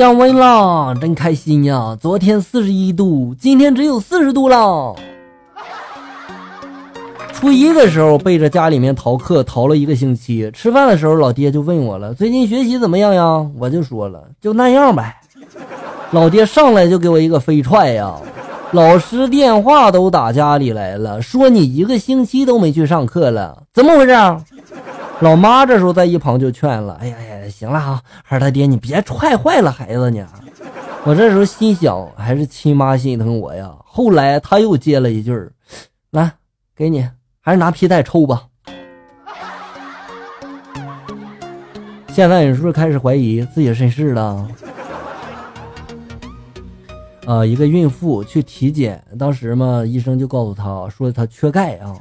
降温了，真开心呀！昨天四十一度，今天只有四十度了。初一的时候背着家里面逃课逃了一个星期，吃饭的时候老爹就问我了：“最近学习怎么样呀？”我就说了：“就那样呗。”老爹上来就给我一个飞踹呀！老师电话都打家里来了，说你一个星期都没去上课了，怎么回事？老妈这时候在一旁就劝了：“哎呀呀，行了哈，孩儿他爹，你别踹坏了孩子呢。”我这时候心想，还是亲妈心疼我呀。后来他又接了一句：“来，给你，还是拿皮带抽吧。”现在你是不是开始怀疑自己身世了？啊，一个孕妇去体检，当时嘛，医生就告诉她说她缺钙啊。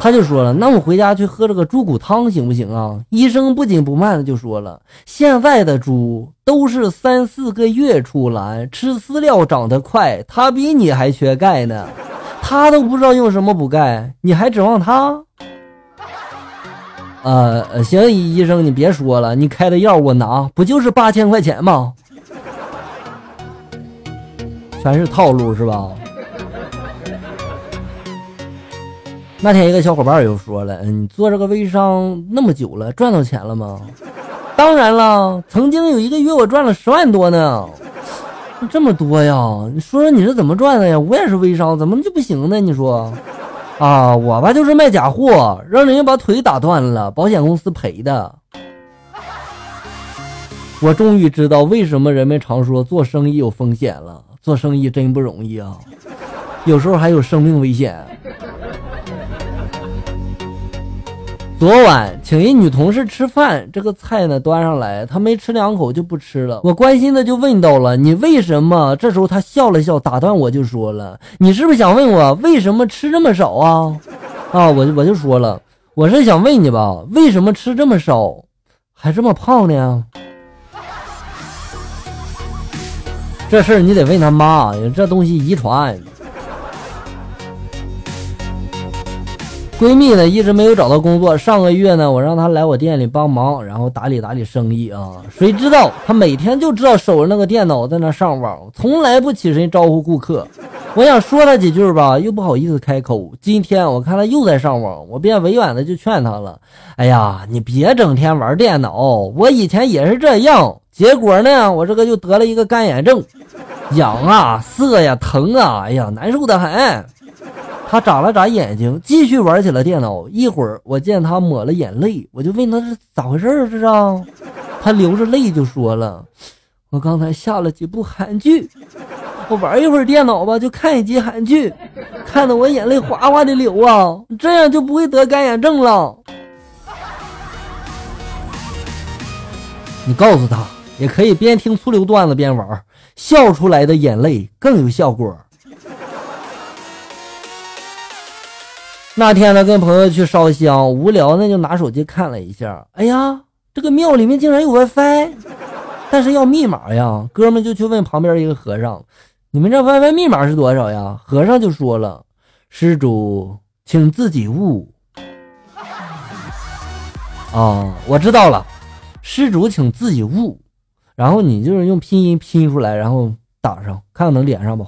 他就说了：“那我回家去喝这个猪骨汤行不行啊？”医生不紧不慢的就说了：“现在的猪都是三四个月出栏，吃饲料长得快，它比你还缺钙呢，它都不知道用什么补钙，你还指望它？”呃，行，医生你别说了，你开的药我拿，不就是八千块钱吗？全是套路是吧？那天一个小伙伴又说了：“，你做这个微商那么久了，赚到钱了吗？”当然了，曾经有一个月我赚了十万多呢，这么多呀！你说说你是怎么赚的呀？我也是微商，怎么就不行呢？你说，啊，我吧就是卖假货，让人家把腿打断了，保险公司赔的。我终于知道为什么人们常说做生意有风险了，做生意真不容易啊，有时候还有生命危险。昨晚请一女同事吃饭，这个菜呢端上来，她没吃两口就不吃了。我关心的就问到了：“你为什么？”这时候她笑了笑，打断我就说了：“你是不是想问我为什么吃这么少啊？” 啊，我就我就说了，我是想问你吧，为什么吃这么少，还这么胖呢？这事儿你得问他妈，这东西遗传。闺蜜呢一直没有找到工作，上个月呢我让她来我店里帮忙，然后打理打理生意啊。谁知道她每天就知道守着那个电脑在那上网，从来不起身招呼顾客。我想说她几句吧，又不好意思开口。今天我看她又在上网，我便委婉的就劝她了：“哎呀，你别整天玩电脑，我以前也是这样，结果呢，我这个就得了一个干眼症，痒啊、涩呀、疼啊，哎呀，难受的很。”他眨了眨眼睛，继续玩起了电脑。一会儿，我见他抹了眼泪，我就问他是咋回事儿，这是？他流着泪就说了：“我刚才下了几部韩剧，我玩一会儿电脑吧，就看一集韩剧，看得我眼泪哗哗的流啊，这样就不会得干眼症了。”你告诉他，也可以边听粗流段子边玩，笑出来的眼泪更有效果。那天呢，跟朋友去烧香，无聊呢就拿手机看了一下。哎呀，这个庙里面竟然有 WiFi，但是要密码呀。哥们就去问旁边一个和尚：“你们这 WiFi 密码是多少呀？”和尚就说了：“施主，请自己悟。”啊，我知道了，施主请自己悟。然后你就是用拼音拼出来，然后打上，看看能连上不？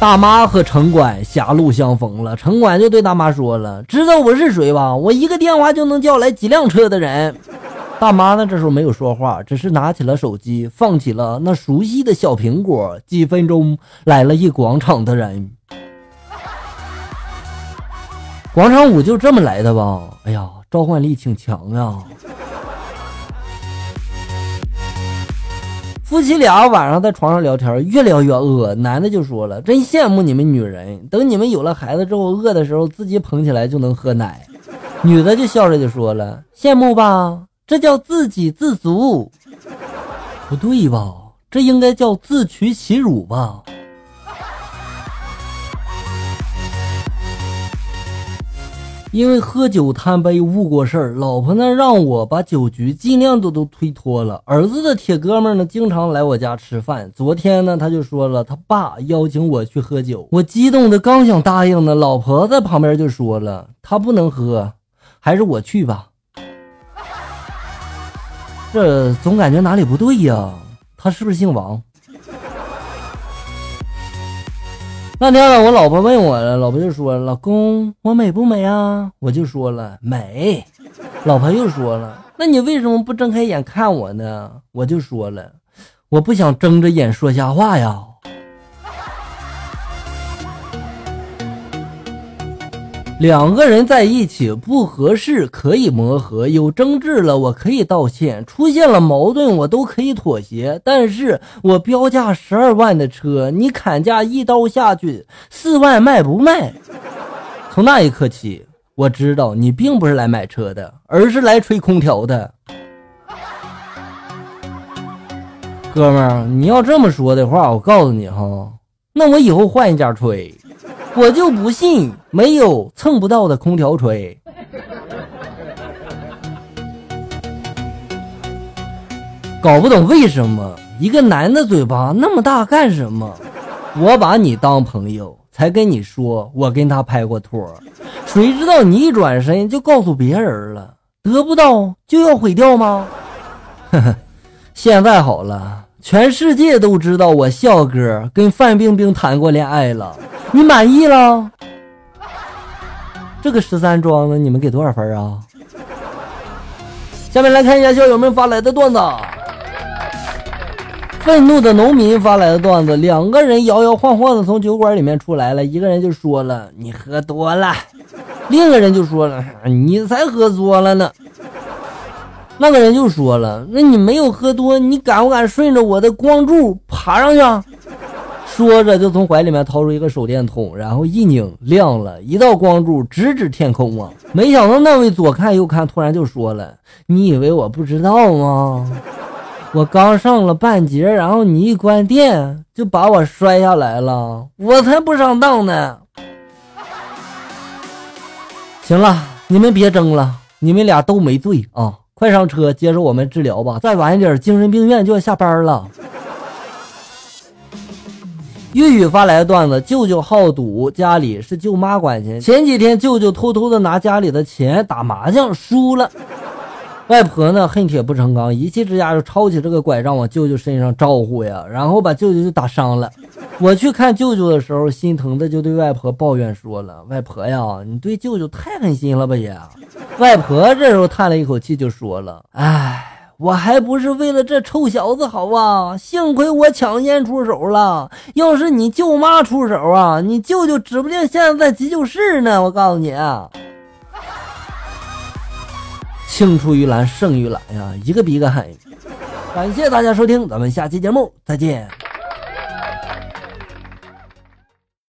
大妈和城管狭路相逢了，城管就对大妈说了：“知道我是谁吧？我一个电话就能叫来几辆车的人。”大妈呢，这时候没有说话，只是拿起了手机，放起了那熟悉的小苹果。几分钟，来了一广场的人。广场舞就这么来的吧？哎呀，召唤力挺强呀！夫妻俩晚上在床上聊天，越聊越饿。男的就说了：“真羡慕你们女人，等你们有了孩子之后，饿的时候自己捧起来就能喝奶。”女的就笑着就说了：“羡慕吧，这叫自给自足，不对吧？这应该叫自取其辱吧。”因为喝酒贪杯误过事儿，老婆呢让我把酒局尽量都都推脱了。儿子的铁哥们呢经常来我家吃饭。昨天呢他就说了，他爸邀请我去喝酒。我激动的刚想答应呢，老婆在旁边就说了，他不能喝，还是我去吧。这总感觉哪里不对呀？他是不是姓王？那天，我老婆问我了，老婆就说：“老公，我美不美啊？”我就说了美。老婆又说了：“那你为什么不睁开眼看我呢？”我就说了：“我不想睁着眼说瞎话呀。”两个人在一起不合适可以磨合，有争执了我可以道歉，出现了矛盾我都可以妥协。但是我标价十二万的车，你砍价一刀下去四万卖不卖？从那一刻起，我知道你并不是来买车的，而是来吹空调的。哥们儿，你要这么说的话，我告诉你哈，那我以后换一家吹。我就不信没有蹭不到的空调吹。搞不懂为什么一个男的嘴巴那么大干什么？我把你当朋友才跟你说，我跟他拍过拖，谁知道你一转身就告诉别人了，得不到就要毁掉吗？呵呵，现在好了，全世界都知道我笑哥跟范冰冰谈过恋爱了。你满意了？这个十三装的，你们给多少分啊？下面来看一下校友们发来的段子。愤怒的农民发来的段子：两个人摇摇晃晃的从酒馆里面出来了，一个人就说了：“你喝多了。”另一个人就说了：“你才喝多了呢。”那个人就说了：“那你没有喝多，你敢不敢顺着我的光柱爬上去？”说着，就从怀里面掏出一个手电筒，然后一拧，亮了一道光柱，直指天空啊！没想到那位左看右看，突然就说了：“你以为我不知道吗？我刚上了半截，然后你一关电，就把我摔下来了，我才不上当呢！”行了，你们别争了，你们俩都没罪啊！快上车接受我们治疗吧，再晚一点，精神病院就要下班了。玉玉发来的段子：舅舅好赌，家里是舅妈管钱。前几天舅舅偷偷的拿家里的钱打麻将输了，外婆呢恨铁不成钢，一气之下就抄起这个拐杖往舅舅身上招呼呀，然后把舅舅就打伤了。我去看舅舅的时候，心疼的就对外婆抱怨说了：“外婆呀，你对舅舅太狠心了吧也。”外婆这时候叹了一口气就说了：“哎。”我还不是为了这臭小子好啊！幸亏我抢先出手了，要是你舅妈出手啊，你舅舅指不定现在在急救室呢。我告诉你，青出于蓝胜于蓝呀，一个比一个狠。感谢大家收听，咱们下期节目再见。